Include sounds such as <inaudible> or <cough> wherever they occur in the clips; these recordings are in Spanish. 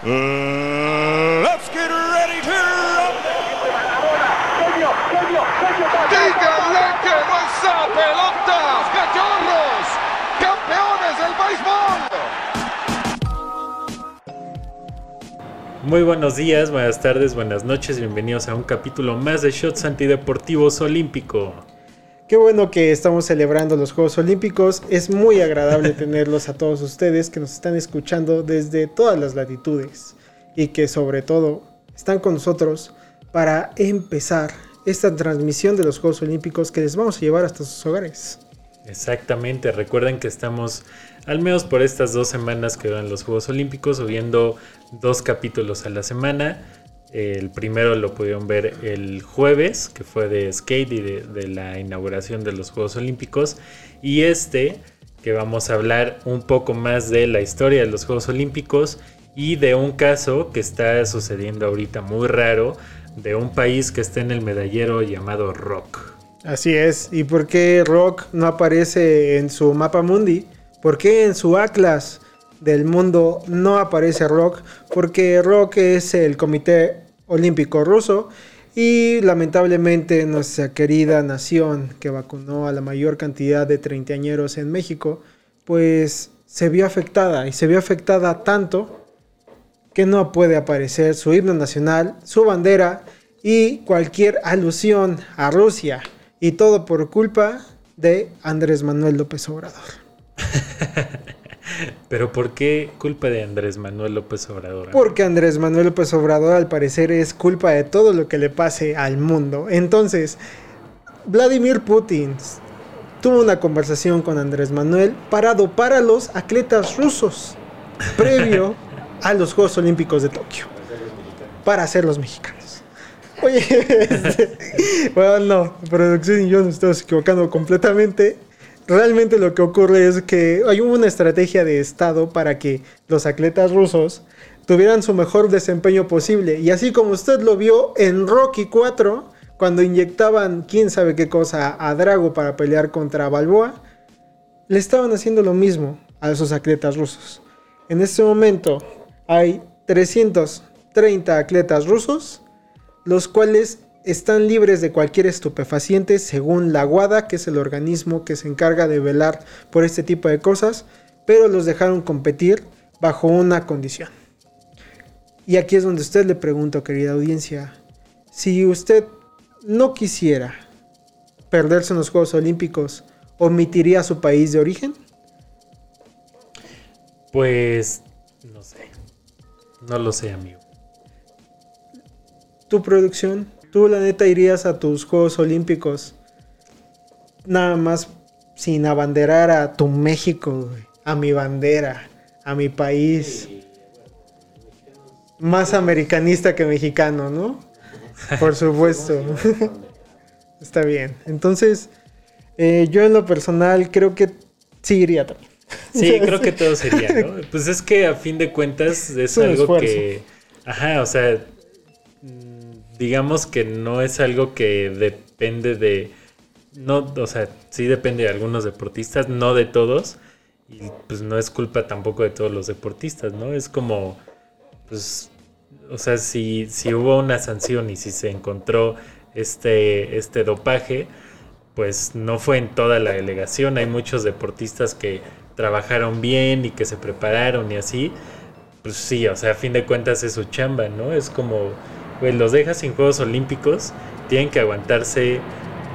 Let's get ready to ¡Díganle que no es pelotas, cachorros! ¡Campeones del béisbol! Muy buenos días, buenas tardes, buenas noches, bienvenidos a un capítulo más de Shots Antideportivos Olímpico. Qué bueno que estamos celebrando los Juegos Olímpicos. Es muy agradable <laughs> tenerlos a todos ustedes que nos están escuchando desde todas las latitudes y que sobre todo están con nosotros para empezar esta transmisión de los Juegos Olímpicos que les vamos a llevar hasta sus hogares. Exactamente, recuerden que estamos al menos por estas dos semanas que duran los Juegos Olímpicos subiendo dos capítulos a la semana. El primero lo pudieron ver el jueves, que fue de skate y de, la inauguración de los Juegos Olímpicos. Y este, que vamos a hablar un poco más de la historia de los Juegos Olímpicos y de un caso que está sucediendo ahorita muy raro de un país que está en el medallero llamado Rock. Así es. ¿Y por qué Rock no aparece en su mapa mundi? ¿Por qué en su atlas? Del mundo no aparece rock porque rock es el Comité Olímpico Ruso y lamentablemente nuestra querida nación que vacunó a la mayor cantidad de treintañeros en México pues se vio afectada y se vio afectada tanto que no puede aparecer su himno nacional, su bandera y cualquier alusión a Rusia y todo por culpa de Andrés Manuel López Obrador. <laughs> Pero ¿por qué culpa de Andrés Manuel López Obrador? Porque Andrés Manuel López Obrador al parecer es culpa de todo lo que le pase al mundo. Entonces, Vladimir Putin tuvo una conversación con Andrés Manuel para dopar a los atletas rusos <laughs> previo a los Juegos Olímpicos de Tokio. Para ser los mexicanos. Oye, <laughs> este, bueno, no, producción y yo nos estamos equivocando completamente realmente lo que ocurre es que hay una estrategia de Estado para que los atletas rusos tuvieran su mejor desempeño posible. Y así como usted lo vio en Rocky 4, cuando inyectaban quién sabe qué cosa a Drago para pelear contra Balboa, le estaban haciendo lo mismo a esos atletas rusos. En este momento hay 330 atletas rusos, los cuales están libres de cualquier estupefaciente según la WADA, que es el organismo que se encarga de velar por este tipo de cosas, pero los dejaron competir bajo una condición. Y aquí es donde usted le pregunto, querida audiencia, si usted no quisiera perderse en los Juegos Olímpicos, ¿omitiría su país de origen? Pues no sé. No lo sé, amigo. ¿Tu producción? Tú, la neta, irías a tus Juegos Olímpicos nada más sin abanderar a tu México, a mi bandera, a mi país. Más americanista que mexicano, ¿no? <laughs> Por supuesto. <laughs> Está bien. Entonces, eh, yo en lo personal creo que sí iría también. Sí, <laughs> creo que todo sería, ¿no? Pues es que a fin de cuentas es, algo que... Ajá, o sea digamos que no es algo que depende de, no, o sea, sí depende de algunos deportistas, no de todos, y pues no es culpa tampoco de todos los deportistas, ¿no? Es como, pues, o sea, si, si hubo una sanción y si se encontró este, este dopaje, pues no fue en toda la delegación, hay muchos deportistas que trabajaron bien y que se prepararon y así, pues sí, o sea, a fin de cuentas es su chamba, ¿no? Es como pues los dejas sin Juegos Olímpicos, tienen que aguantarse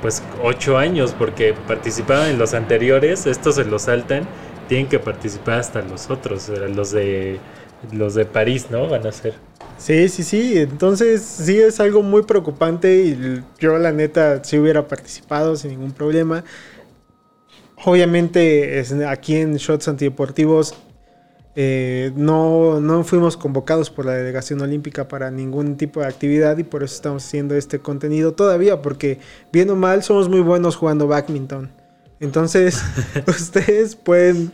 pues ocho años porque participaban en los anteriores, estos se los saltan, tienen que participar hasta los otros, los de los de París, ¿no? Van a ser. Sí, sí, sí, entonces sí es algo muy preocupante y yo la neta sí hubiera participado sin ningún problema. Obviamente aquí en Shots Antideportivos eh, no, no fuimos convocados por la delegación olímpica para ningún tipo de actividad y por eso estamos haciendo este contenido todavía, porque bien o mal somos muy buenos jugando badminton. Entonces, <laughs> <laughs> ustedes pueden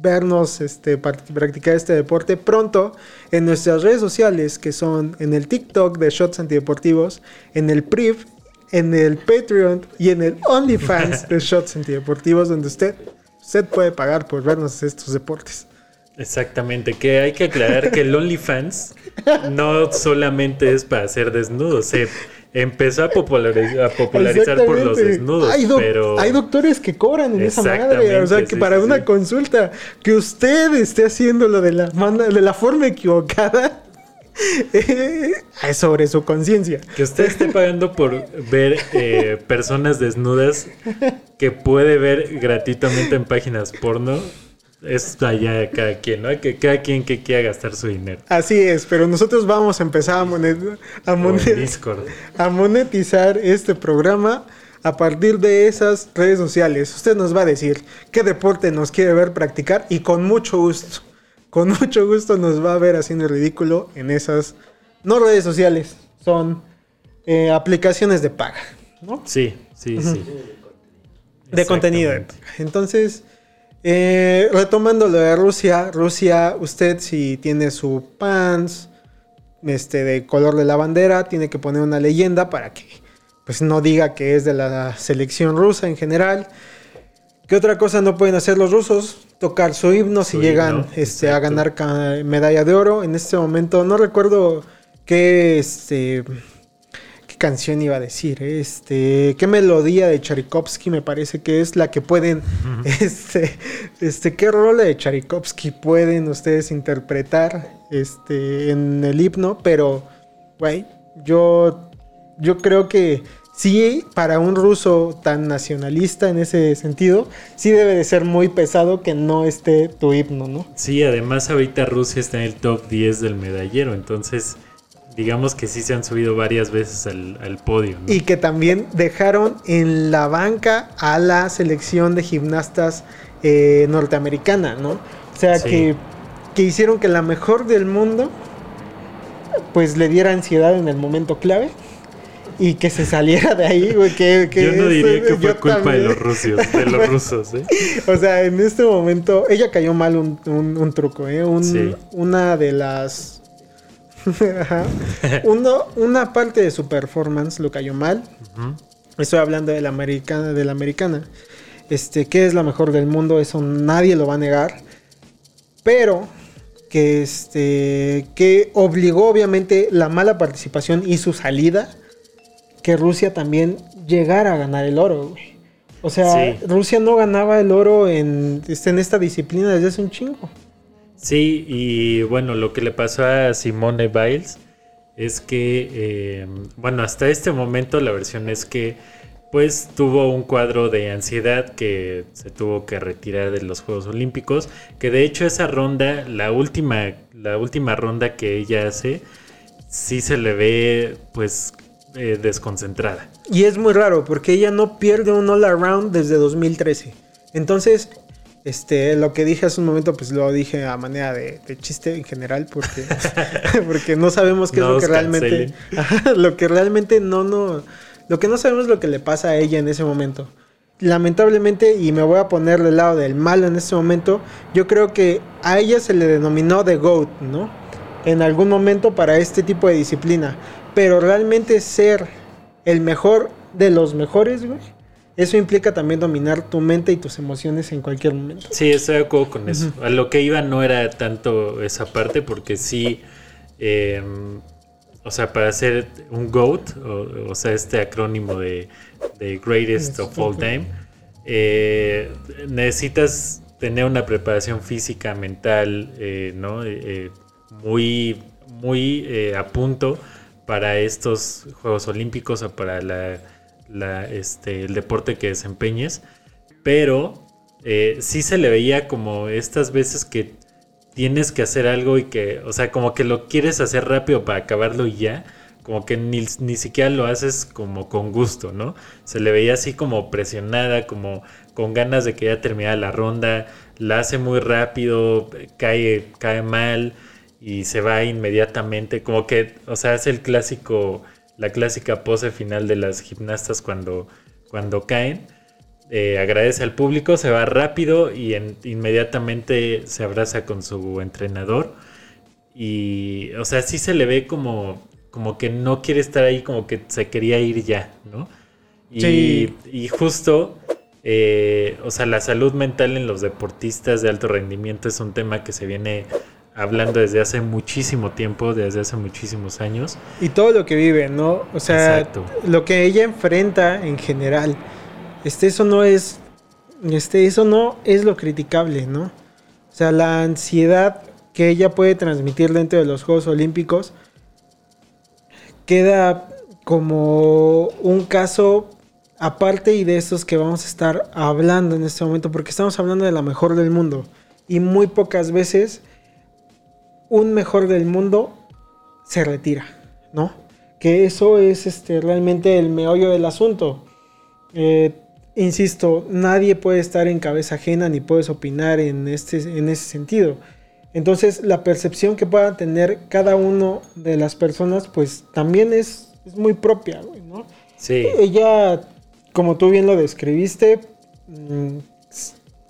vernos este, practicar este deporte pronto en nuestras redes sociales, que son en el TikTok de Shots Antideportivos, en el PRIV, en el Patreon y en el <laughs> OnlyFans de Shots Antideportivos, donde usted, usted puede pagar por vernos estos deportes. Exactamente, que hay que aclarar que el OnlyFans no solamente es para hacer desnudos, se empezó a popularizar, por los desnudos, hay pero... Hay doctores que cobran en esa madre, o sea, que para una consulta, que usted esté haciéndolo de la, de la forma equivocada, <laughs> es sobre su conciencia. Que usted esté pagando por ver eh, personas desnudas que puede ver gratuitamente en páginas porno es allá de cada quien, ¿no? Que cada quien que quiera gastar su dinero. Así es, pero nosotros vamos a empezar a, a monetizar este programa a partir de esas redes sociales. Usted nos va a decir qué deporte nos quiere ver practicar y con mucho gusto, con mucho gusto nos va a ver haciendo el ridículo en esas, no redes sociales, son eh, aplicaciones de paga, ¿no? Sí, sí, sí. De contenido. Entonces, eh, retomando lo de Rusia, Rusia, usted si tiene su pants este, de color de la bandera, tiene que poner una leyenda para que pues no diga que es de la selección rusa en general. ¿Qué otra cosa no pueden hacer los rusos? Tocar su himno si llegan este, a ganar medalla de oro. En este momento no recuerdo qué este, canción iba a decir? Este, ¿qué melodía de Tchaikovsky me parece que es la que pueden, <laughs> este, este, qué rol de Tchaikovsky pueden ustedes interpretar, este, en el himno? Pero, güey, yo, yo creo que sí, para un ruso tan nacionalista en ese sentido, sí debe de ser muy pesado que no esté tu himno, ¿no? Sí, además ahorita Rusia está en el top 10 del medallero, entonces digamos que sí se han subido varias veces al, podio. Y que también dejaron en la banca a la selección de gimnastas eh, norteamericana, ¿no? O sea, que, que hicieron que la mejor del mundo pues le diera ansiedad en el momento clave y que se saliera de ahí, güey. Que, yo no diría que fue culpa de los rusos, de los <laughs> rusos, ¿eh? O sea, en este momento, ella cayó mal un, truco, ¿eh? Una de las <laughs> Uno, una parte de su performance lo cayó mal. Estoy hablando de la americana, de la americana. Este, que es la mejor del mundo, eso nadie lo va a negar. Pero que este que obligó obviamente la mala participación y su salida que Rusia también llegara a ganar el oro, O sea, Rusia no ganaba el oro en, este, en esta disciplina desde hace un chingo. Sí, y bueno, lo que le pasó a Simone Biles es que, eh, bueno, hasta este momento la versión es que pues tuvo un cuadro de ansiedad que se tuvo que retirar de los Juegos Olímpicos, que de hecho esa ronda, la última, la última ronda que ella hace, sí se le ve pues eh, desconcentrada. Y es muy raro porque ella no pierde un all around desde 2013. Entonces, este, lo que dije hace un momento, pues lo dije a manera de, chiste en general, porque, <laughs> <laughs> porque no sabemos qué es lo que realmente. <laughs> lo que realmente no, no. Lo que no sabemos es lo que le pasa a ella en ese momento. Lamentablemente, y me voy a poner del lado del malo en este momento, yo creo que a ella se le denominó The GOAT, ¿no? En algún momento para este tipo de disciplina. Pero realmente ser el mejor de los mejores, güey eso implica también dominar tu mente y tus emociones en cualquier momento. Sí, estoy de acuerdo con eso. A lo que iba no era tanto esa parte, porque sí, em, o sea, para hacer un GOAT, o, sea, este acrónimo de, Greatest of All Time, eh, necesitas tener una preparación física, mental, eh, ¿no? Eh, muy, muy a punto para estos Juegos Olímpicos o para la este, el deporte que desempeñes, pero eh, sí se le veía como estas veces que tienes que hacer algo y que, o sea, como que lo quieres hacer rápido para acabarlo y ya, como que ni, siquiera lo haces como con gusto, ¿no? Se le veía así como presionada, como con ganas de que ya terminara la ronda, la hace muy rápido, cae, cae mal y se va inmediatamente, como que, o sea, es el clásico la clásica pose final de las gimnastas cuando, cuando caen. Eh, agradece al público, se va rápido y inmediatamente se abraza con su entrenador. Y, o sea, sí se le ve como, como que no quiere estar ahí, como que se quería ir ya, ¿no? Y, y justo eh, o sea, la salud mental en los deportistas de alto rendimiento es un tema que se viene hablando desde hace muchísimo tiempo, desde hace muchísimos años. Y todo lo que vive, ¿no? O sea, lo que ella enfrenta en general. Este, eso no es. Este, eso no es lo criticable, ¿no? O sea, la ansiedad que ella puede transmitir dentro de los Juegos Olímpicos queda como un caso aparte y de estos que vamos a estar hablando en este momento, porque estamos hablando de la mejor del mundo. Y muy pocas veces un mejor del mundo se retira, ¿no? Que eso es este, realmente el meollo del asunto. Eh, insisto, nadie puede estar en cabeza ajena ni puedes opinar en, este, en ese sentido. Entonces, la percepción que pueda tener cada uno de las personas, pues también es, es muy propia, ¿no? Sí. Ella, como tú bien lo describiste, mm,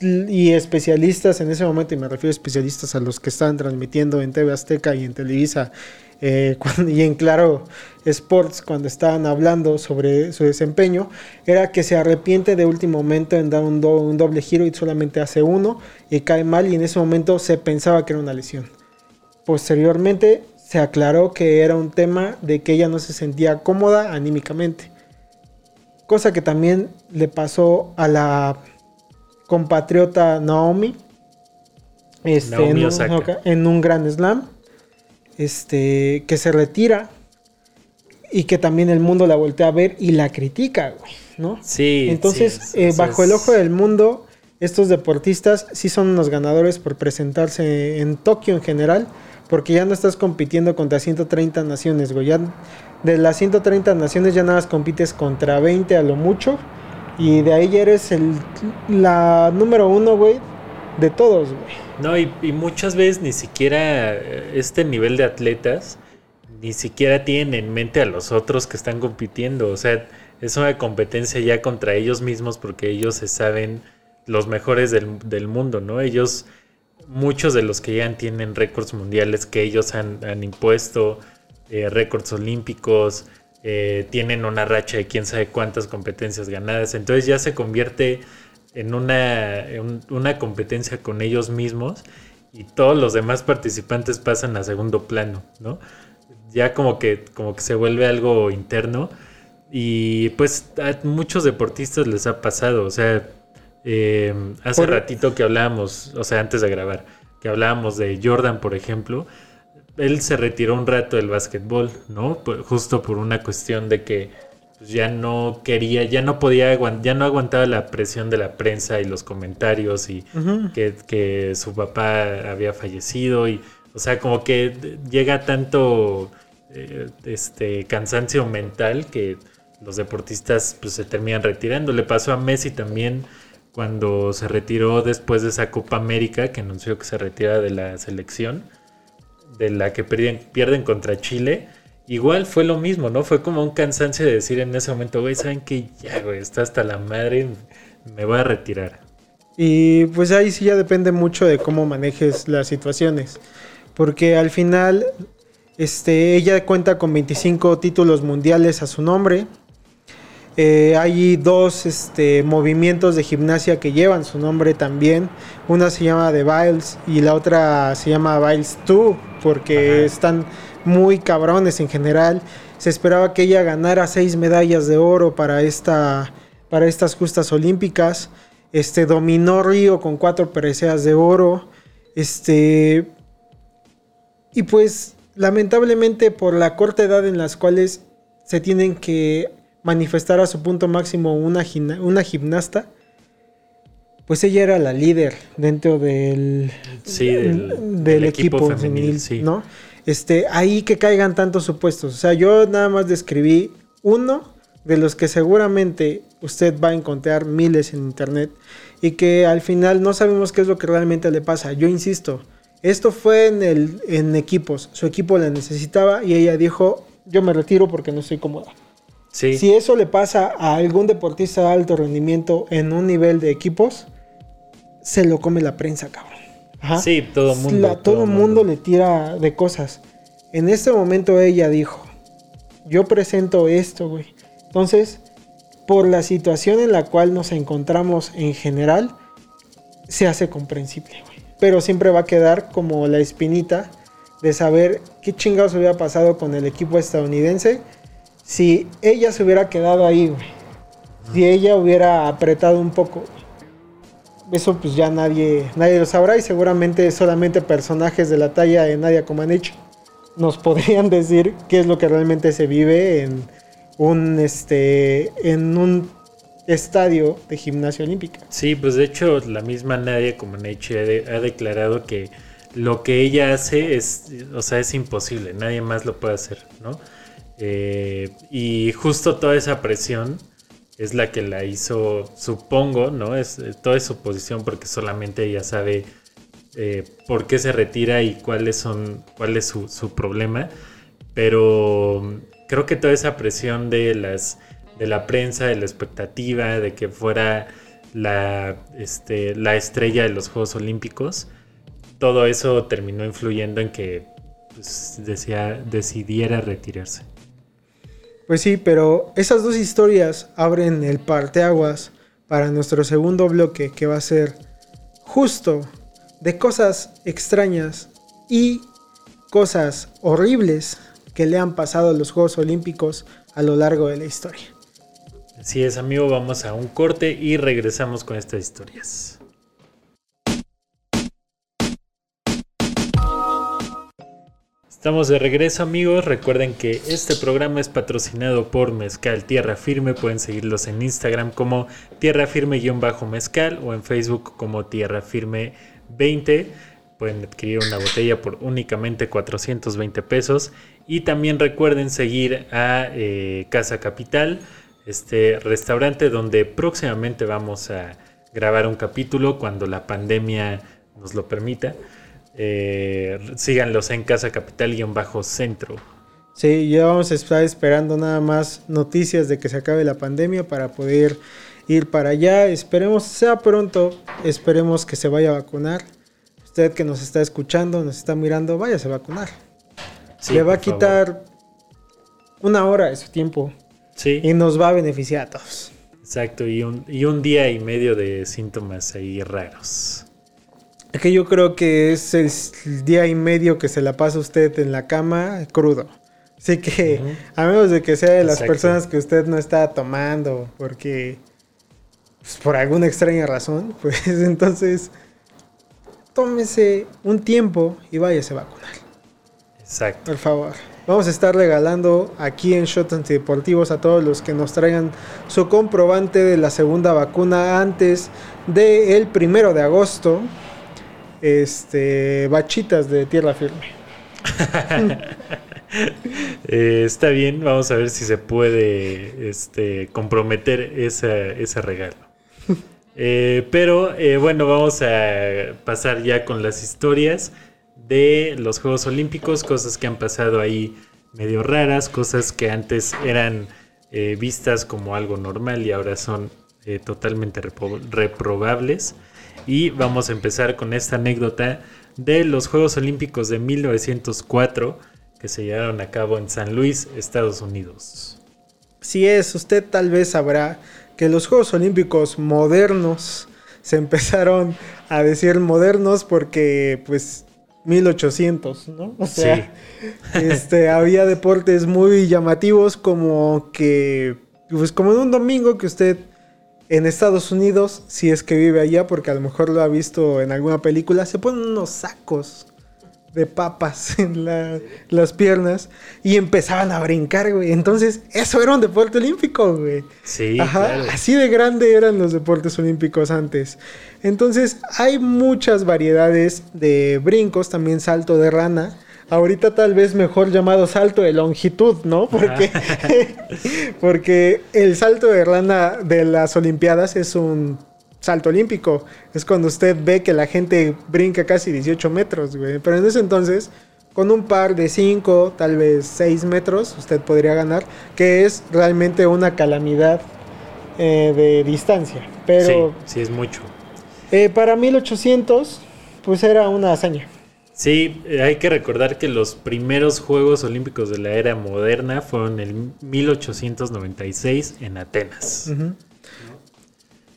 y especialistas en ese momento, y me refiero a especialistas a los que estaban transmitiendo en TV Azteca y en Televisa eh, <laughs> y en Claro Sports cuando estaban hablando sobre su desempeño, era que se arrepiente de último momento en dar un, un doble giro y solamente hace uno y cae mal y en ese momento se pensaba que era una lesión. Posteriormente se aclaró que era un tema de que ella no se sentía cómoda anímicamente. Cosa que también le pasó a la compatriota Naomi. Este, en, un, en, un, gran slam. Este, que se retira. Y que también el mundo la voltea a ver y la critica, ¿no? Sí. Entonces, eh, bajo el ojo del mundo, estos deportistas sí son unos ganadores por presentarse en Tokio en general. Porque ya no estás compitiendo contra 130 naciones, güey. Ya de las 130 naciones ya nada más compites contra 20 a lo mucho. Y de ahí ya eres el, la número uno, güey, de todos, güey. No, y, muchas veces ni siquiera eh, este nivel de atletas, ni siquiera tienen en mente a los otros que están compitiendo. O sea, es una competencia ya contra ellos mismos porque ellos se saben los mejores del, mundo, ¿no? Ellos, muchos de los que ya tienen récords mundiales que ellos han, impuesto, eh, récords olímpicos, eh, tienen una racha de quién sabe cuántas competencias ganadas, entonces ya se convierte en una, una competencia con ellos mismos y todos los demás participantes pasan a segundo plano, ¿no? Ya como que, como que se vuelve algo interno y pues a muchos deportistas les ha pasado, o sea, eh, hace ratito que hablábamos, o sea, antes de grabar, que hablábamos de Jordan, por ejemplo, él se retiró un rato del básquetbol, ¿no? Justo por una cuestión de que pues, ya no quería, ya no podía, ya no aguantaba la presión de la prensa y los comentarios y que, su papá había fallecido y, o sea, como que llega tanto eh, este cansancio mental que los deportistas pues se terminan retirando. Le pasó a Messi también cuando se retiró después de esa Copa América que anunció que se retira de la selección de la que pierden, pierden contra Chile, igual fue lo mismo, ¿no? Fue como un cansancio de decir en ese momento, güey, ¿saben qué? Ya, güey, está hasta la madre, me voy a retirar. Y pues ahí sí ya depende mucho de cómo manejes las situaciones. Porque al final, este, ella cuenta con 25 títulos mundiales a su nombre. Eh, hay dos este, movimientos de gimnasia que llevan su nombre también. Una se llama The Biles y la otra se llama Biles 2 porque están muy cabrones en general. Se esperaba que ella ganara seis medallas de oro para, esta, para estas justas olímpicas. Este, dominó Río con cuatro preseas de oro. Este, y pues lamentablemente por la corta edad en las cuales se tienen que manifestar a su punto máximo una, una gimnasta, pues ella era la líder dentro del, del, equipo, femenil, ¿no? Este, ahí que caigan tantos supuestos. O sea, yo nada más describí uno de los que seguramente usted va a encontrar miles en internet y que al final no sabemos qué es lo que realmente le pasa. Yo insisto, esto fue en, el, en equipos. Su equipo la necesitaba y ella dijo, yo me retiro porque no estoy cómoda. Si eso le pasa a algún deportista de alto rendimiento en un nivel de equipos, se lo come la prensa, cabrón. Sí, todo el mundo. todo el mundo, le tira de cosas. En este momento ella dijo, yo presento esto, güey. Entonces, por la situación en la cual nos encontramos en general, se hace comprensible, güey. Pero siempre va a quedar como la espinita de saber qué chingados hubiera pasado con el equipo estadounidense si ella se hubiera quedado ahí, güey. Si ella hubiera apretado un poco. Eso pues ya nadie, nadie lo sabrá y seguramente solamente personajes de la talla de Nadia Comaneci nos <laughs> podrían decir qué es lo que realmente se vive en un este en un estadio de gimnasia olímpica. Sí, pues de hecho la misma Nadia Comaneci ha, declarado que lo que ella hace es, o sea, es imposible, nadie más lo puede hacer, ¿no? Eh, y justo toda esa presión es la que la hizo, supongo, ¿no? Es toda su posición porque solamente ella sabe eh, por qué se retira y cuáles son, cuál es su, su, problema. Pero creo que toda esa presión de las de la prensa, de la expectativa, de que fuera la, este, la estrella de los Juegos Olímpicos, todo eso terminó influyendo en que pues, decía, decidiera retirarse. Pues sí, pero esas dos historias abren el parteaguas para nuestro segundo bloque que va a ser justo de cosas extrañas y cosas horribles que le han pasado a los Juegos Olímpicos a lo largo de la historia. Así es, amigo, vamos a un corte y regresamos con estas historias. Estamos de regreso amigos, recuerden que este programa es patrocinado por Mezcal Tierra Firme, pueden seguirlos en Instagram como Tierra Firme-Mezcal o en Facebook como Tierra Firme 20, pueden adquirir una botella por únicamente 420 pesos. Y también recuerden seguir a eh, Casa Capital, este restaurante donde próximamente vamos a grabar un capítulo cuando la pandemia nos lo permita. Eh, síganlos en Casa Capital-Centro. Sí, ya vamos a estar esperando nada más noticias de que se acabe la pandemia para poder ir para allá. Esperemos sea pronto, esperemos que se vaya a vacunar. Usted que nos está escuchando, nos está mirando, váyase a vacunar. Le va a quitar una hora de su tiempo. Sí. Y nos va a beneficiar a todos. Exacto, y un, y un día y medio de síntomas ahí raros. Es que yo creo que es el día y medio que se la pasa usted en la cama crudo. Así que, a menos de que sea de las personas que usted no está tomando, porque pues, por alguna extraña razón, <laughs> pues entonces tómese un tiempo y váyase a vacunar. Exacto. Por favor. Vamos a estar regalando aquí en Shot Antideportivos a todos los que nos traigan su comprobante de la segunda vacuna antes del primero de agosto este, bachitas de tierra firme. <laughs> Eh, está bien, vamos a ver si se puede este, comprometer ese regalo. <laughs> Eh, pero eh, bueno, vamos a pasar ya con las historias de los Juegos Olímpicos, cosas que han pasado ahí medio raras, cosas que antes eran vistas como algo normal y ahora son totalmente reprobables. Y vamos a empezar con esta anécdota de los Juegos Olímpicos de 1904 que se llevaron a cabo en San Luis, Estados Unidos. Si es, usted tal vez sabrá que los Juegos Olímpicos modernos se empezaron a decir modernos porque pues 1800, ¿no? O sea, <laughs> este, había deportes muy llamativos como que, pues como en un domingo que usted en Estados Unidos, si es que vive allá, porque a lo mejor lo ha visto en alguna película, se ponen unos sacos de papas <laughs> en las piernas y empezaban a brincar, güey. Entonces, eso era un deporte olímpico, güey. Sí, Ajá, así de grande eran los deportes olímpicos antes. Entonces, hay muchas variedades de brincos, también salto de rana ahorita tal vez mejor llamado salto de longitud, ¿no? Porque, <laughs> porque el salto de rana de las Olimpiadas es un salto olímpico. Es cuando usted ve que la gente brinca casi 18 metros, güey. Pero en ese entonces, con un par de 5, tal vez 6 metros, usted podría ganar, que es realmente una calamidad eh, de distancia. Pero, sí, sí es mucho. Eh, para 1800, pues era una hazaña. Sí, hay que recordar que los primeros Juegos Olímpicos de la era moderna fueron en 1896 en Atenas.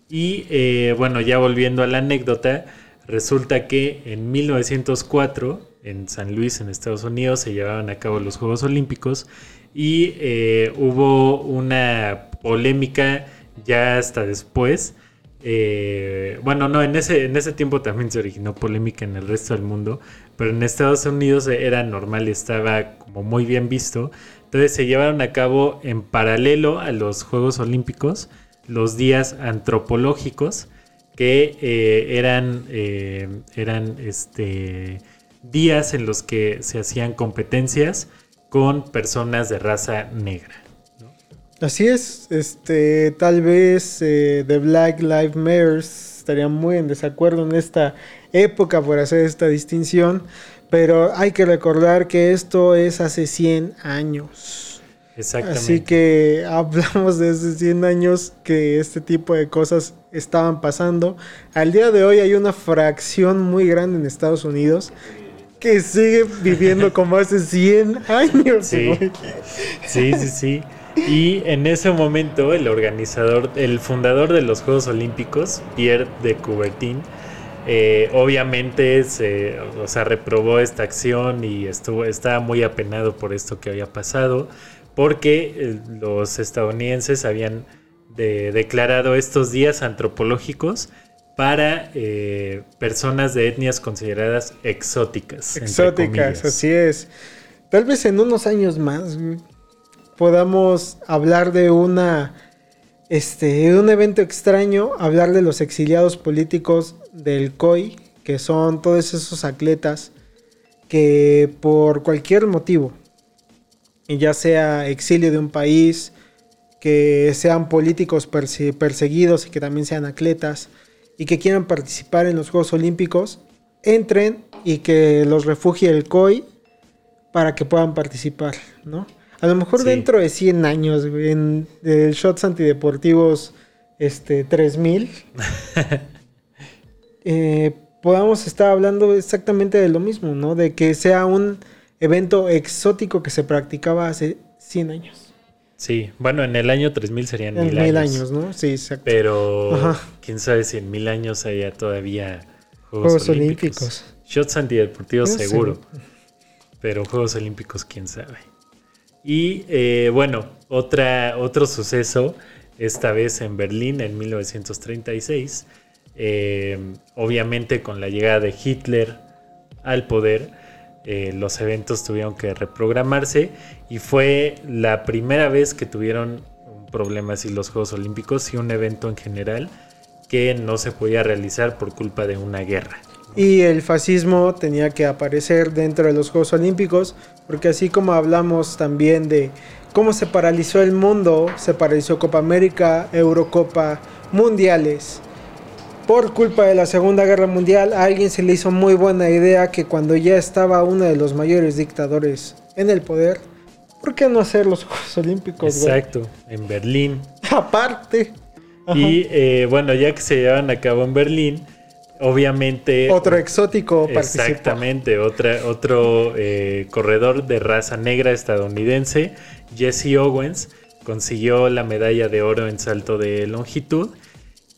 Y eh, bueno, ya volviendo a la anécdota, resulta que en 1904 en San Luis, en Estados Unidos, se llevaban a cabo los Juegos Olímpicos y eh, hubo una polémica ya hasta después eh, bueno, no, en ese, en ese tiempo también se originó polémica en el resto del mundo, pero en Estados Unidos era normal estaba como muy bien visto. Entonces se llevaron a cabo en paralelo a los Juegos Olímpicos los días antropológicos, que eh, eran, eh, eran este, días en los que se hacían competencias con personas de raza negra. Así es, este, tal vez eh, The Black Lives Matter estaría muy en desacuerdo en esta época por hacer esta distinción, pero hay que recordar que esto es hace 100 años. Exactamente. Así que <laughs> hablamos de hace 100 años que este tipo de cosas estaban pasando. Al día de hoy hay una fracción muy grande en Estados Unidos que sigue viviendo como hace 100 años. Sí, sí, sí. sí. Y en ese momento el organizador, el fundador de los Juegos Olímpicos, Pierre de Coubertin, eh, obviamente se, o sea, reprobó esta acción y estuvo, estaba muy apenado por esto que había pasado, porque eh, los estadounidenses habían declarado estos días antropológicos para eh, personas de etnias consideradas exóticas. Exóticas, así es. Tal vez en unos años más, podamos hablar de una este un evento extraño, hablar de los exiliados políticos del COI, que son todos esos atletas que por cualquier motivo, ya sea exilio de un país, que sean políticos perseguidos y que también sean atletas y que quieran participar en los Juegos Olímpicos, entren y que los refugie el COI para que puedan participar, ¿no? A lo mejor dentro de 100 años, en el Shots Antideportivos este, 3000, <laughs> eh, podamos estar hablando exactamente de lo mismo, ¿no? De que sea un evento exótico que se practicaba hace 100 años. Sí, bueno, en el año 3000 serían en mil, años. ¿no? Sí, exacto. Pero quién sabe si en mil años haya todavía Juegos, Olímpicos. Shots antideportivos seguro. Pero Juegos Olímpicos, quién sabe. Y eh, bueno, otra, otro suceso, esta vez en Berlín en 1936, eh, obviamente con la llegada de Hitler al poder, eh, los eventos tuvieron que reprogramarse y fue la primera vez que tuvieron un problema los Juegos Olímpicos y un evento en general que no se podía realizar por culpa de una guerra. Y el fascismo tenía que aparecer dentro de los Juegos Olímpicos, porque así como hablamos también de cómo se paralizó el mundo, se paralizó Copa América, Eurocopa, Mundiales. Por culpa de la Segunda Guerra Mundial, a alguien se le hizo muy buena idea que cuando ya estaba uno de los mayores dictadores en el poder, ¿por qué no hacer los Juegos Olímpicos? Exacto, en Berlín. <laughs> Aparte. Y eh, bueno, ya que se llevan a cabo en Berlín, Obviamente. Otro exótico Exactamente, otra, otro eh, corredor de raza negra estadounidense, Jesse Owens, consiguió la medalla de oro en salto de longitud.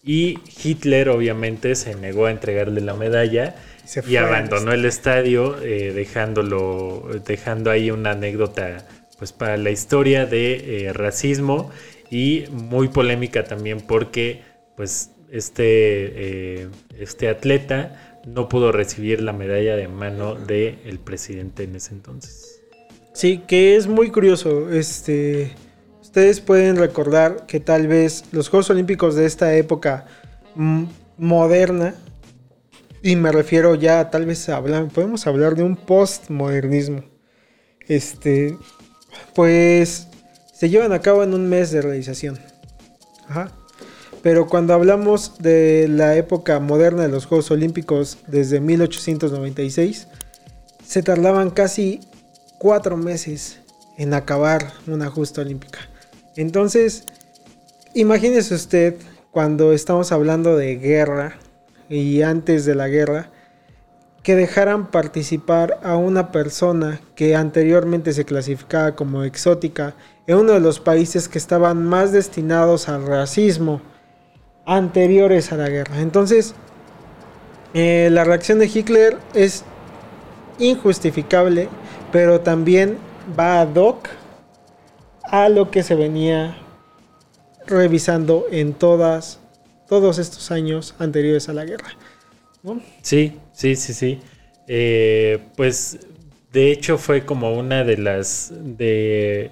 Y Hitler, obviamente, se negó a entregarle la medalla y abandonó el estadio, eh, dejándolo, dejando ahí una anécdota pues, para la historia de eh, racismo y muy polémica también porque pues este, eh, este atleta no pudo recibir la medalla de mano del presidente en ese entonces. Sí, que es muy curioso. Este, ustedes pueden recordar que tal vez los Juegos Olímpicos de esta época moderna, y me refiero ya, tal vez podemos hablar de un postmodernismo. Este, pues se llevan a cabo en un mes de realización. Ajá. Pero cuando hablamos de la época moderna de los Juegos Olímpicos desde 1896, se tardaban casi cuatro meses en acabar una justa olímpica. Entonces, imagínese usted cuando estamos hablando de guerra y antes de la guerra, que dejaran participar a una persona que anteriormente se clasificaba como exótica en uno de los países que estaban más destinados al racismo anteriores a la guerra. Entonces, eh, la reacción de Hitler es injustificable, pero también va ad hoc a lo que se venía revisando en todas, todos estos años anteriores a la guerra. Sí, sí, sí, sí. Eh, pues de hecho fue como una de las de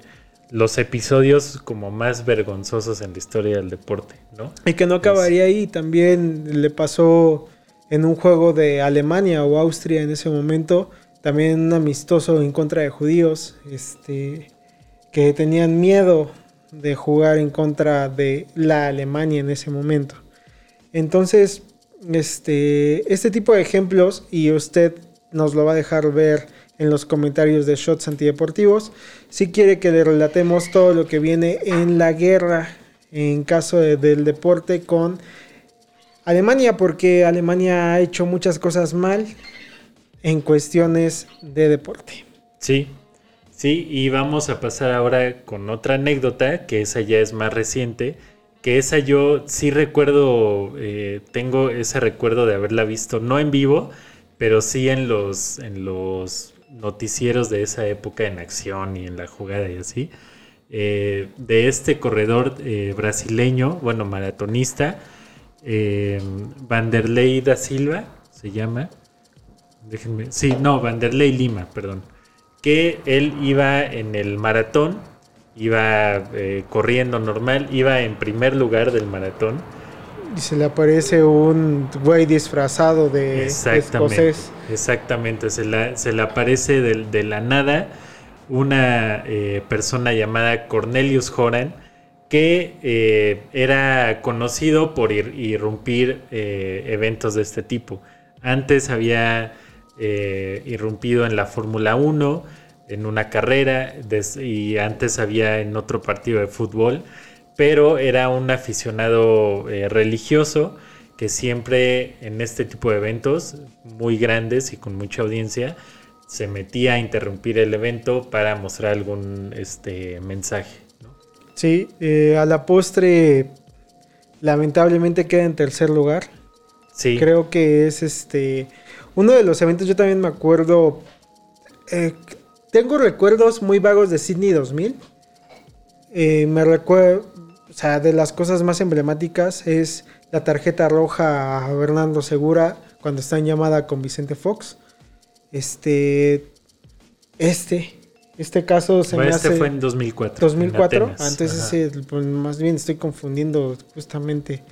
los episodios como más vergonzosos en la historia del deporte, ¿no? Y que no acabaría ahí, también le pasó en un juego de Alemania o Austria en ese momento, también un amistoso en contra de judíos, este, que tenían miedo de jugar en contra de la Alemania en ese momento. Entonces, este, este tipo de ejemplos, y usted nos lo va a dejar ver en los comentarios de Shots Antideportivos, si quiere que le relatemos todo lo que viene en la guerra en caso del deporte con Alemania, porque Alemania ha hecho muchas cosas mal en cuestiones de deporte. Sí, sí, y vamos a pasar ahora con otra anécdota, que esa ya es más reciente, que esa yo sí recuerdo, eh, tengo ese recuerdo de haberla visto, no en vivo, pero sí en los, en los noticieros de esa época en acción y en la jugada y así, eh, de este corredor eh, brasileño, bueno, maratonista, Vanderlei da Silva, se llama, déjenme, sí, no, Vanderlei Lima, perdón, que él iba en el maratón iba eh, corriendo normal, iba en primer lugar del maratón. Y se le aparece un güey disfrazado de exactamente, Exactamente, se, le aparece de, la nada una eh, persona llamada Cornelius Horan que eh, era conocido por irrumpir eventos de este tipo. Antes había irrumpido en la Fórmula 1, en una carrera y antes había en otro partido de fútbol, pero era un aficionado eh, religioso que siempre en este tipo de eventos muy grandes y con mucha audiencia se metía a interrumpir el evento para mostrar algún este, mensaje. Sí, eh, a la postre lamentablemente queda en tercer lugar. Sí. Creo que es este uno de los eventos, yo también me acuerdo, eh, tengo recuerdos muy vagos de Sydney 2000. Eh, me recuerdo, o sea, de las cosas más emblemáticas es la tarjeta roja a Fernando Segura cuando está en llamada con Vicente Fox. Este, este, este caso se me este fue en 2004. 2004. Antes pues, más bien estoy confundiendo justamente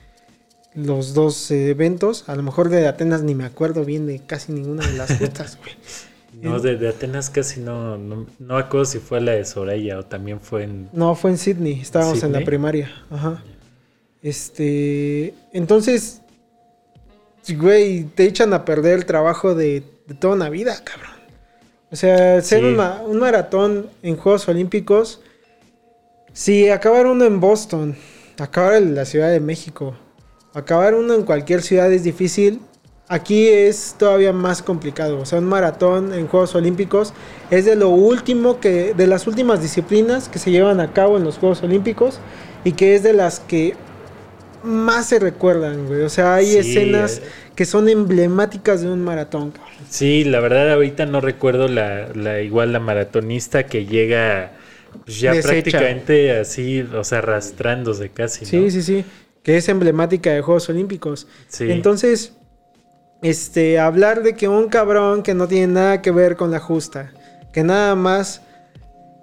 los dos eventos. A lo mejor de Atenas ni me acuerdo bien de casi ninguna de las <laughs> justas, güey. No, de, Atenas casi no, no, no acuerdo si fue la de Soraya o también fue en... No, fue en Sydney, estábamos en la primaria, ajá. Este, entonces, güey, te echan a perder el trabajo de, toda una vida, cabrón. O sea, ser un maratón en Juegos Olímpicos, si acabar uno en Boston, acabar en la Ciudad de México, acabar uno en cualquier ciudad es difícil, Aquí es todavía más complicado. O sea, un maratón en Juegos Olímpicos es de lo último que, de las últimas disciplinas que se llevan a cabo en los Juegos Olímpicos y que es de las que más se recuerdan, güey. O sea, hay escenas eh. que son emblemáticas de un maratón. Sí, la verdad ahorita no recuerdo la, igual la maratonista que llega pues, ya prácticamente así, o sea, arrastrándose casi. Sí, sí, sí. Que es emblemática de Juegos Olímpicos. Sí. Entonces, este, hablar de que un cabrón que no tiene nada que ver con la justa, que nada más,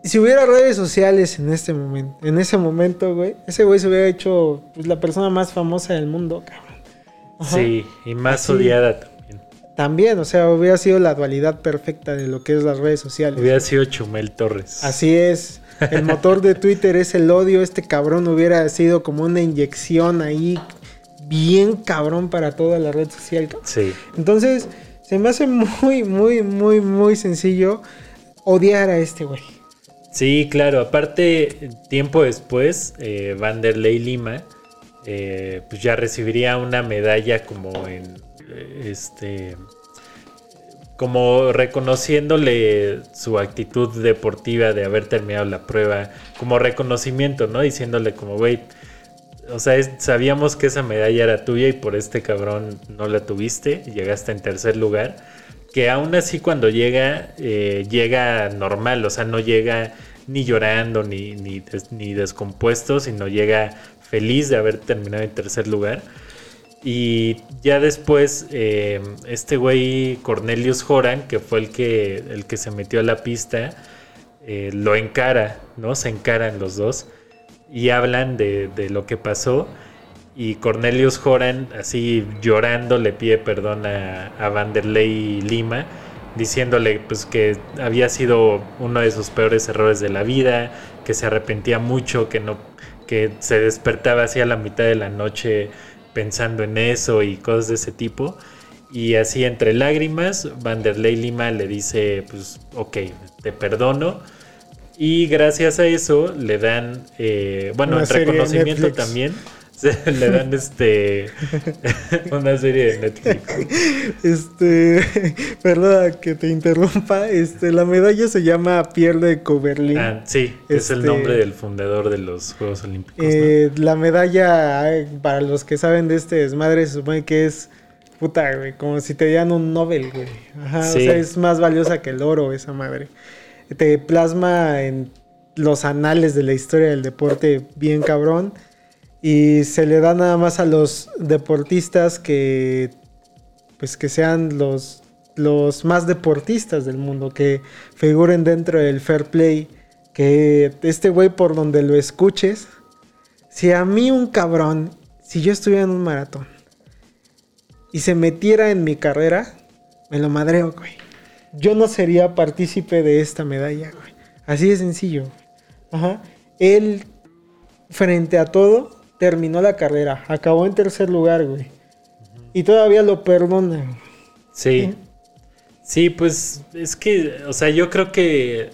si hubiera redes sociales en este momento, en ese momento, güey, ese güey se hubiera hecho pues, la persona más famosa del mundo, cabrón. Sí, y más odiada también. O sea, hubiera sido la dualidad perfecta de lo que es las redes sociales. Hubiera sido Chumel Torres. Así es. El motor de Twitter es el odio. Este cabrón hubiera sido como una inyección ahí bien cabrón para toda la red social. Sí. Entonces, se me hace muy, muy, muy, muy sencillo odiar a este güey. Sí, claro. Aparte, tiempo después, eh, Vanderlei Lima, eh, pues ya recibiría una medalla como en, este, como reconociéndole su actitud deportiva de haber terminado la prueba, como reconocimiento, ¿no? Diciéndole como, güey, o sea, sabíamos que esa medalla era tuya y por este cabrón no la tuviste, llegaste en tercer lugar, que aún así cuando llega, eh, llega normal, o sea, no llega ni llorando ni, ni, ni descompuesto, sino llega feliz de haber terminado en tercer lugar. Y ya después, eh, este güey Cornelius Horan, que fue el que, el que se metió a la pista, eh, lo encara, ¿no? Se encaran los dos y hablan de, lo que pasó. Y Cornelius Horan, así llorando, le pide perdón a, a Vanderlei Lima, diciéndole pues, que había sido uno de sus peores errores de la vida, que se arrepentía mucho, que, no, que se despertaba así a la mitad de la noche pensando en eso y cosas de ese tipo. Y así entre lágrimas, Vanderlei Lima le dice, pues, ok, te perdono. Y gracias a eso le dan, eh, bueno, en reconocimiento también, <laughs> le dan este <laughs> una serie de Netflix. Este, <laughs> perdona que te interrumpa, este, la medalla se llama Pierre de Couberlin. Ah, sí, es el este, nombre del fundador de los Juegos Olímpicos. Eh, la medalla, para los que saben de este desmadre, se supone que es puta, güey, como si te dieran un Nobel, güey. Ajá, o sea, es más valiosa que el oro esa madre. Te plasma en los anales de la historia del deporte bien cabrón y se le da nada más a los deportistas que pues que sean los los más deportistas del mundo que figuren dentro del fair play que este güey por donde lo escuches si a mí un cabrón si yo estuviera en un maratón y se metiera en mi carrera me lo madreo güey. Yo no sería partícipe de esta medalla güey. Así de sencillo ajá. Él frente a todo terminó la carrera, acabó en tercer lugar, güey. Y todavía lo perdonan. Sí. Sí, pues es que, o sea, yo creo que,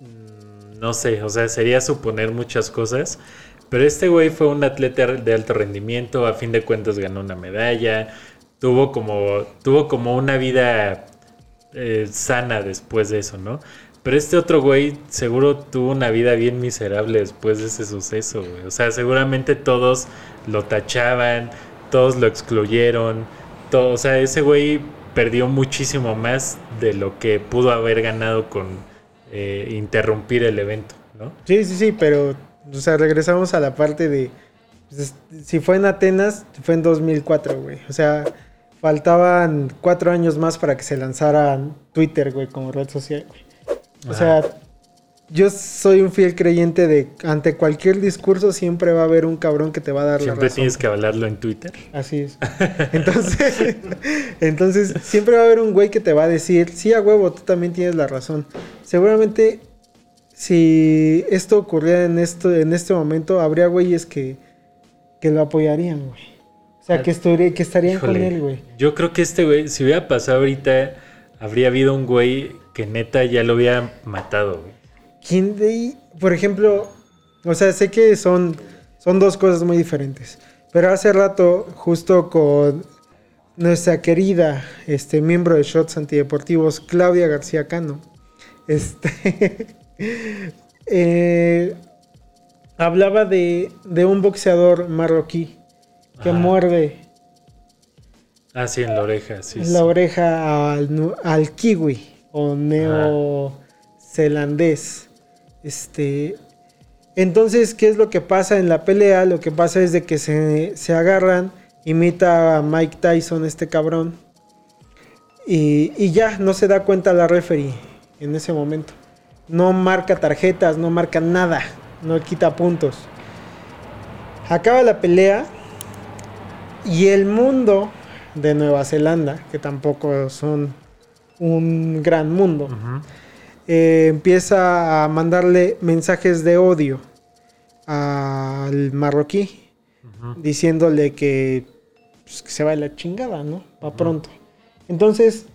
mm, no sé, o sea, sería suponer muchas cosas, pero este güey fue un atleta de alto rendimiento, a fin de cuentas ganó una medalla, tuvo como, tuvo como una vida eh, sana después de eso, ¿no? Pero este otro güey seguro tuvo una vida bien miserable después de ese suceso, güey. O sea, seguramente todos lo tachaban, todos lo excluyeron. Todo, o sea, ese güey perdió muchísimo más de lo que pudo haber ganado con eh, interrumpir el evento, ¿no? Sí, sí, sí, pero, o sea, regresamos a la parte de, pues, si fue en Atenas, fue en 2004, güey. O sea, faltaban cuatro años más para que se lanzara Twitter, güey, como red social, güey. O sea, yo soy un fiel creyente de ante cualquier discurso siempre va a haber un cabrón que te va a dar la razón. Siempre tienes que hablarlo en Twitter. Así es. <laughs> Entonces, <laughs> entonces siempre va a haber un güey que te va a decir, sí a huevo, tú también tienes la razón. Seguramente si esto ocurriera en esto en este momento habría güeyes que que lo apoyarían, güey. O sea, que, estaría, que estarían con él, güey. Yo creo que este güey, si hubiera pasado ahorita, habría habido un güey que neta ya lo había matado. ¿Quién de ahí? Por ejemplo, o sea, sé que son, son dos cosas muy diferentes. Pero hace rato, justo con nuestra querida este, miembro de Shots Antideportivos, Claudia García Cano, este, <laughs> eh, hablaba de, de, un boxeador marroquí que muerde. Ah, sí, en la oreja, sí. En la oreja al, al kiwi o neozelandés. Este, entonces, ¿qué es lo que pasa en la pelea? Lo que pasa es de que se, agarran, imita a Mike Tyson, este cabrón, y, y, ya no se da cuenta la referee en ese momento. No marca tarjetas, no marca nada, no quita puntos. Acaba la pelea y el mundo de Nueva Zelanda, que tampoco son un gran mundo. Eh, empieza a mandarle mensajes de odio al marroquí, diciéndole pues, que, se va de la chingada, ¿no? Va pronto. Entonces,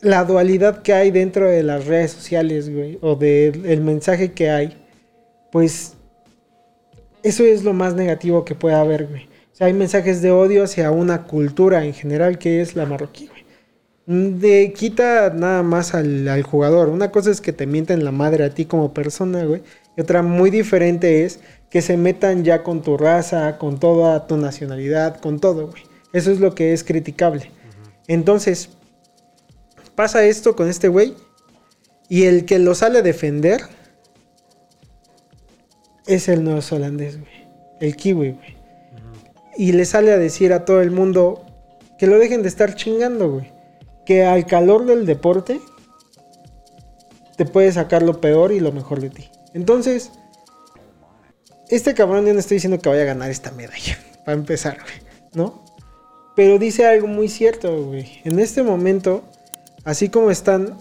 la dualidad que hay dentro de las redes sociales, güey, o del mensaje que hay, pues eso es lo más negativo que puede haber, güey. O sea, hay mensajes de odio hacia una cultura en general que es la marroquí, güey. De quita nada más al, jugador. Una cosa es que te mienten la madre a ti como persona, güey. Y otra muy diferente es que se metan ya con tu raza, con toda tu nacionalidad, con todo, güey. Eso es lo que es criticable. Entonces, pasa esto con este güey. Y el que lo sale a defender es el neozelandés, güey. El kiwi, güey. Y le sale a decir a todo el mundo que lo dejen de estar chingando, güey que al calor del deporte te puede sacar lo peor y lo mejor de ti. Entonces, este cabrón yo no estoy diciendo que vaya a ganar esta medalla, <laughs> para empezar, ¿no? Pero dice algo muy cierto, güey. En este momento, así como están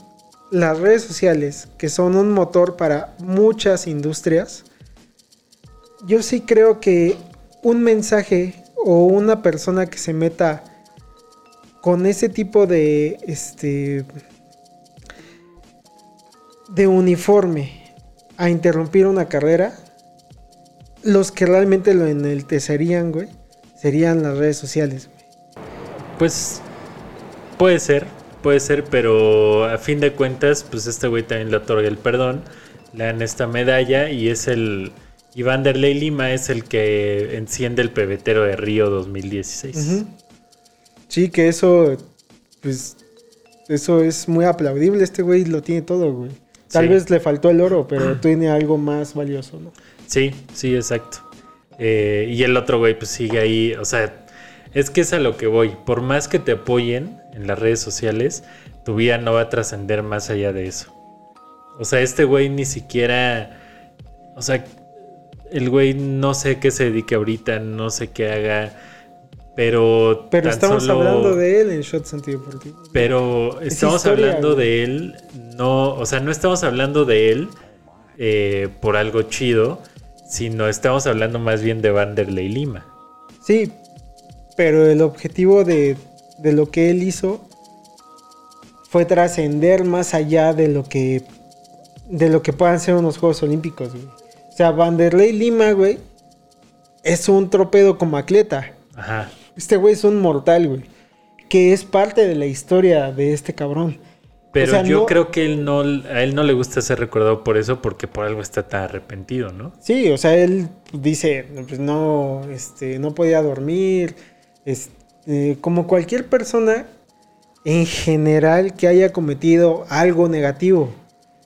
las redes sociales, que son un motor para muchas industrias, yo sí creo que un mensaje o una persona que se meta con ese tipo de este de uniforme a interrumpir una carrera, los que realmente lo enaltecerían, güey, serían las redes sociales, güey. Pues puede ser, puede ser, pero a fin de cuentas, pues este güey también le otorga el perdón, le dan esta medalla y es el Iván Derley Lima es el que enciende el pebetero de Río 2016. Sí, que eso, pues, eso es muy aplaudible. Este güey lo tiene todo, güey. Tal vez le faltó el oro, pero <clears throat> tiene algo más valioso, ¿no? Sí, sí, exacto. Eh, y el otro güey, pues sigue ahí. O sea, es que es a lo que voy. Por más que te apoyen en las redes sociales, tu vida no va a trascender más allá de eso. O sea, este güey ni siquiera. O sea, el güey no sé qué se dedique ahorita, no sé qué haga pero, pero estamos hablando de él en Shots Antideportivo. Pero estamos hablando de él, no, o sea, no estamos hablando de él eh, por algo chido, sino estamos hablando más bien de Vanderlei Lima. Sí, pero el objetivo de, de lo que él hizo fue trascender más allá de lo que de lo que puedan ser unos Juegos Olímpicos, güey. O sea, Vanderlei Lima, güey, es un tropedo como atleta. Ajá. Este güey es un mortal, güey. Que es parte de la historia de este cabrón. Pero yo creo que él no, a él no le gusta ser recordado por eso, porque por algo está tan arrepentido, ¿no? Sí, o sea, él dice, pues no, este, no podía dormir. Este, como cualquier persona en general que haya cometido algo negativo.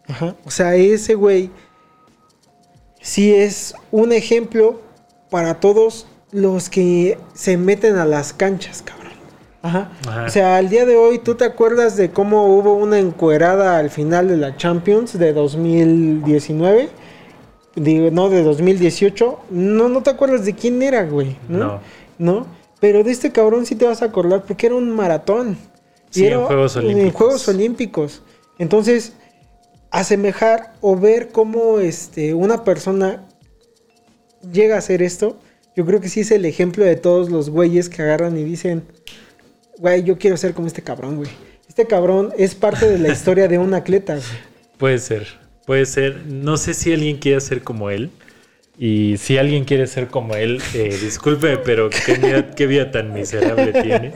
Ajá. O sea, ese güey sí es un ejemplo para todos los que se meten a las canchas, cabrón. Ajá. O sea, al día de hoy, ¿tú te acuerdas de cómo hubo una encuerada al final de la Champions de 2019? Digo, no, de 2018. No, no te acuerdas de quién era, güey. ¿no? ¿No? Pero de este cabrón sí te vas a acordar porque era un maratón. Sí, en Juegos Olímpicos. En Juegos Olímpicos. Entonces, asemejar o ver cómo este, una persona llega a hacer esto yo creo que sí es el ejemplo de todos los güeyes que agarran y dicen, güey, yo quiero ser como este cabrón, güey. Este cabrón es parte de la historia de un atleta. <laughs> Puede ser, puede ser. No sé si alguien quiere ser como él. Y si alguien quiere ser como él, eh, disculpe, pero qué vida, tan miserable tiene.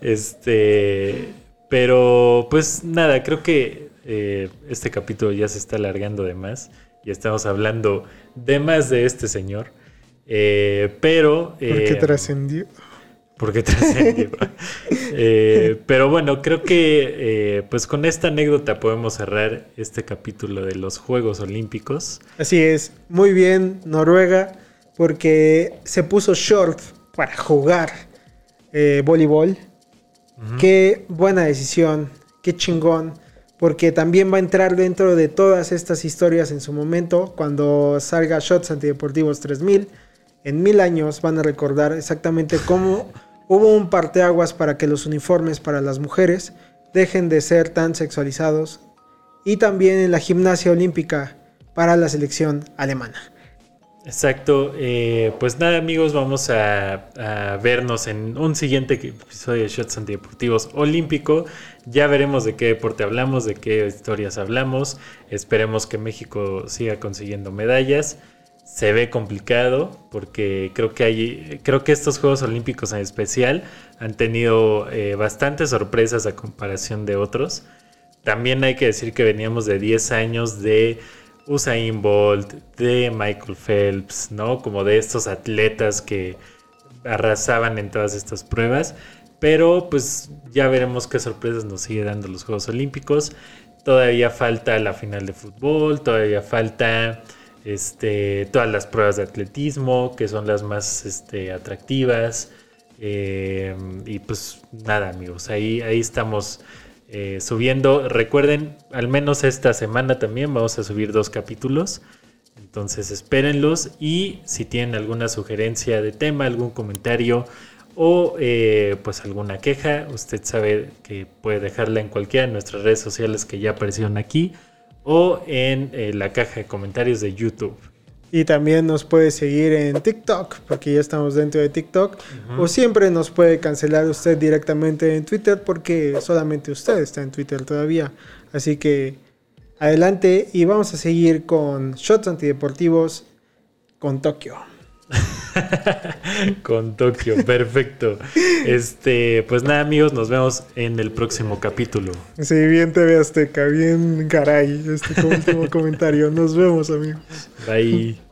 Este, pero pues nada, creo que eh, este capítulo ya se está alargando de más y estamos hablando de más de este señor. Eh, pero... porque eh, trascendió. Porque trascendió. <laughs> Eh, pero bueno, creo que pues con esta anécdota podemos cerrar este capítulo de los Juegos Olímpicos. Así es, muy bien Noruega, porque se puso short para jugar voleibol. Qué buena decisión, qué chingón porque también va a entrar dentro de todas estas historias en su momento cuando salga Shots Antideportivos 3000 en mil años van a recordar exactamente cómo hubo un parteaguas para que los uniformes para las mujeres dejen de ser tan sexualizados y también en la gimnasia olímpica para la selección alemana. Exacto, eh, pues nada amigos, vamos a, vernos en un siguiente episodio de Shots Antideportivos Olímpico. Ya veremos de qué deporte hablamos, de qué historias hablamos. Esperemos que México siga consiguiendo medallas. Se ve complicado porque creo que hay creo que estos Juegos Olímpicos en especial han tenido eh, bastantes sorpresas a comparación de otros. También hay que decir que veníamos de 10 años de Usain Bolt, de Michael Phelps, ¿no? Como de estos atletas que arrasaban en todas estas pruebas. Pero pues ya veremos qué sorpresas nos sigue dando los Juegos Olímpicos. Todavía falta la final de fútbol, todavía falta este, todas las pruebas de atletismo, que son las más este, atractivas. Eh, y pues nada, amigos, ahí, ahí estamos eh, subiendo. Recuerden, al menos esta semana también vamos a subir dos capítulos. Entonces espérenlos y si tienen alguna sugerencia de tema, algún comentario o eh, pues alguna queja, usted sabe que puede dejarla en cualquiera de nuestras redes sociales que ya aparecieron aquí o en eh, la caja de comentarios de YouTube. Y también nos puede seguir en TikTok, porque ya estamos dentro de TikTok. O siempre nos puede cancelar usted directamente en Twitter, porque solamente usted está en Twitter todavía. Así que adelante y vamos a seguir con Shots Antideportivos con Tokio. <laughs> Con Tokio, perfecto. Este, pues nada, amigos, nos vemos en el próximo capítulo. Sí, bien TV Azteca, bien caray, este último <laughs> comentario. Nos vemos, amigos. Bye.